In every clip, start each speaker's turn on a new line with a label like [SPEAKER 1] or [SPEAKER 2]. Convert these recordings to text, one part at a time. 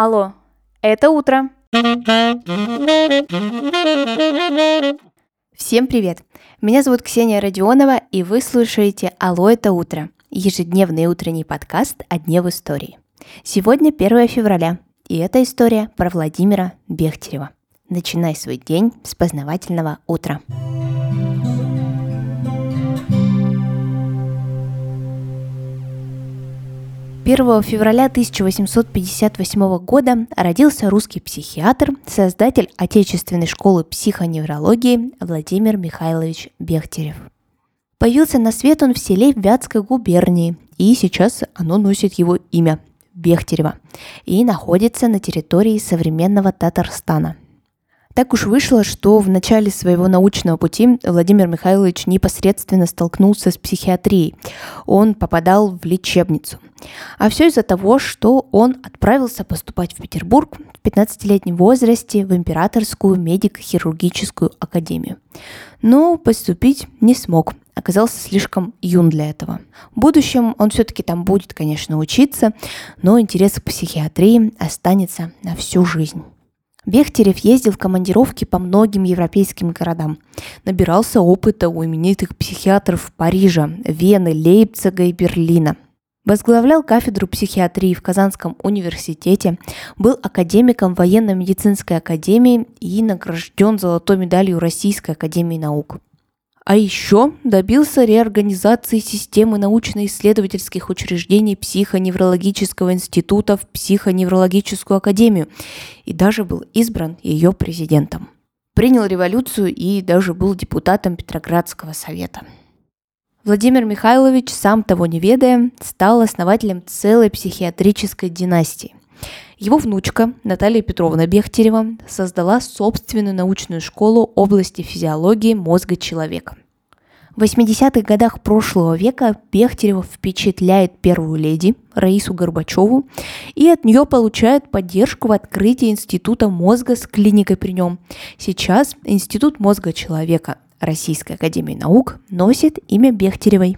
[SPEAKER 1] Алло, это утро. Всем привет! Меня зовут Ксения Родионова, и вы слушаете «Алло, это утро» – ежедневный утренний подкаст о дне в истории. Сегодня 1 февраля, и это история про Владимира Бехтерева. Начинай свой день с познавательного утра. 1 февраля 1858 года родился русский психиатр, создатель отечественной школы психоневрологии Владимир Михайлович Бехтерев. Появился на свет он в селе Вятской губернии, и сейчас оно носит его имя – Бехтерева, и находится на территории современного Татарстана – так уж вышло, что в начале своего научного пути Владимир Михайлович непосредственно столкнулся с психиатрией. Он попадал в лечебницу. А все из-за того, что он отправился поступать в Петербург в 15-летнем возрасте в Императорскую медико-хирургическую академию. Но поступить не смог, оказался слишком юн для этого. В будущем он все-таки там будет, конечно, учиться, но интерес к психиатрии останется на всю жизнь. Бехтерев ездил в командировки по многим европейским городам. Набирался опыта у именитых психиатров Парижа, Вены, Лейпцига и Берлина. Возглавлял кафедру психиатрии в Казанском университете, был академиком военно-медицинской академии и награжден золотой медалью Российской академии наук. А еще добился реорганизации системы научно-исследовательских учреждений психоневрологического института в психоневрологическую академию и даже был избран ее президентом. Принял революцию и даже был депутатом Петроградского совета. Владимир Михайлович, сам того не ведая, стал основателем целой психиатрической династии. Его внучка Наталья Петровна Бехтерева создала собственную научную школу области физиологии мозга человека. В 80-х годах прошлого века Бехтерева впечатляет первую леди Раису Горбачеву и от нее получает поддержку в открытии Института мозга с клиникой при нем. Сейчас Институт мозга человека Российской Академии Наук носит имя Бехтеревой.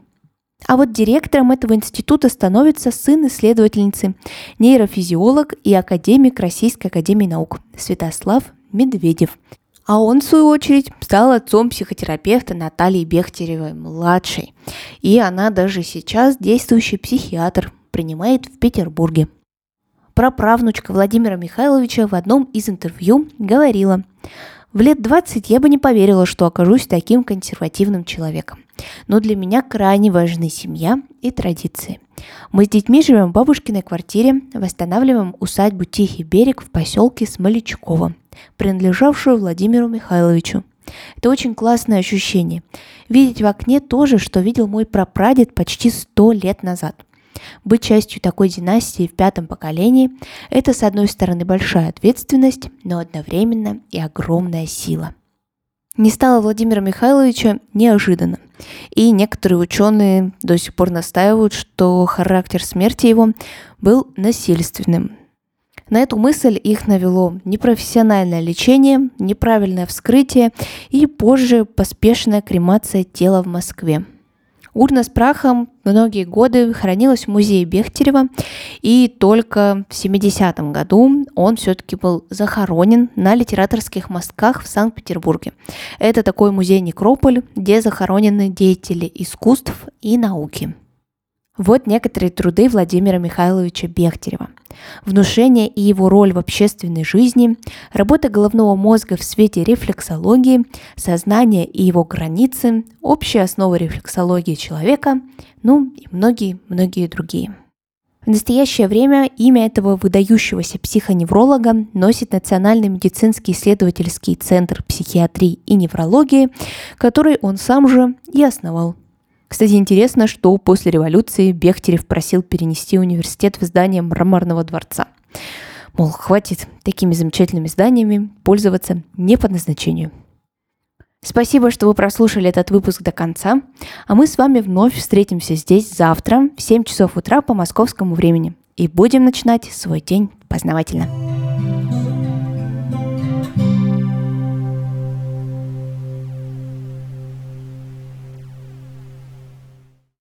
[SPEAKER 1] А вот директором этого института становится сын исследовательницы, нейрофизиолог и академик Российской Академии Наук Святослав Медведев. А он, в свою очередь, стал отцом психотерапевта Натальи Бехтеревой-младшей. И она даже сейчас действующий психиатр, принимает в Петербурге. Праправнучка Владимира Михайловича в одном из интервью говорила, в лет 20 я бы не поверила, что окажусь таким консервативным человеком. Но для меня крайне важны семья и традиции. Мы с детьми живем в бабушкиной квартире, восстанавливаем усадьбу Тихий берег в поселке Смолячково, принадлежавшую Владимиру Михайловичу. Это очень классное ощущение. Видеть в окне то же, что видел мой прапрадед почти сто лет назад – быть частью такой династии в пятом поколении – это, с одной стороны, большая ответственность, но одновременно и огромная сила. Не стало Владимира Михайловича неожиданно. И некоторые ученые до сих пор настаивают, что характер смерти его был насильственным. На эту мысль их навело непрофессиональное лечение, неправильное вскрытие и позже поспешная кремация тела в Москве – Урна с прахом многие годы хранилась в музее Бехтерева, и только в 70-м году он все-таки был захоронен на литераторских мостках в Санкт-Петербурге. Это такой музей-некрополь, где захоронены деятели искусств и науки. Вот некоторые труды Владимира Михайловича Бехтерева. Внушение и его роль в общественной жизни, работа головного мозга в свете рефлексологии, сознание и его границы, общая основа рефлексологии человека, ну и многие-многие другие. В настоящее время имя этого выдающегося психоневролога носит Национальный медицинский исследовательский центр психиатрии и неврологии, который он сам же и основал. Кстати, интересно, что после революции Бехтерев просил перенести университет в здание Мраморного дворца. Мол, хватит такими замечательными зданиями пользоваться не по назначению. Спасибо, что вы прослушали этот выпуск до конца, а мы с вами вновь встретимся здесь завтра в 7 часов утра по московскому времени и будем начинать свой день познавательно.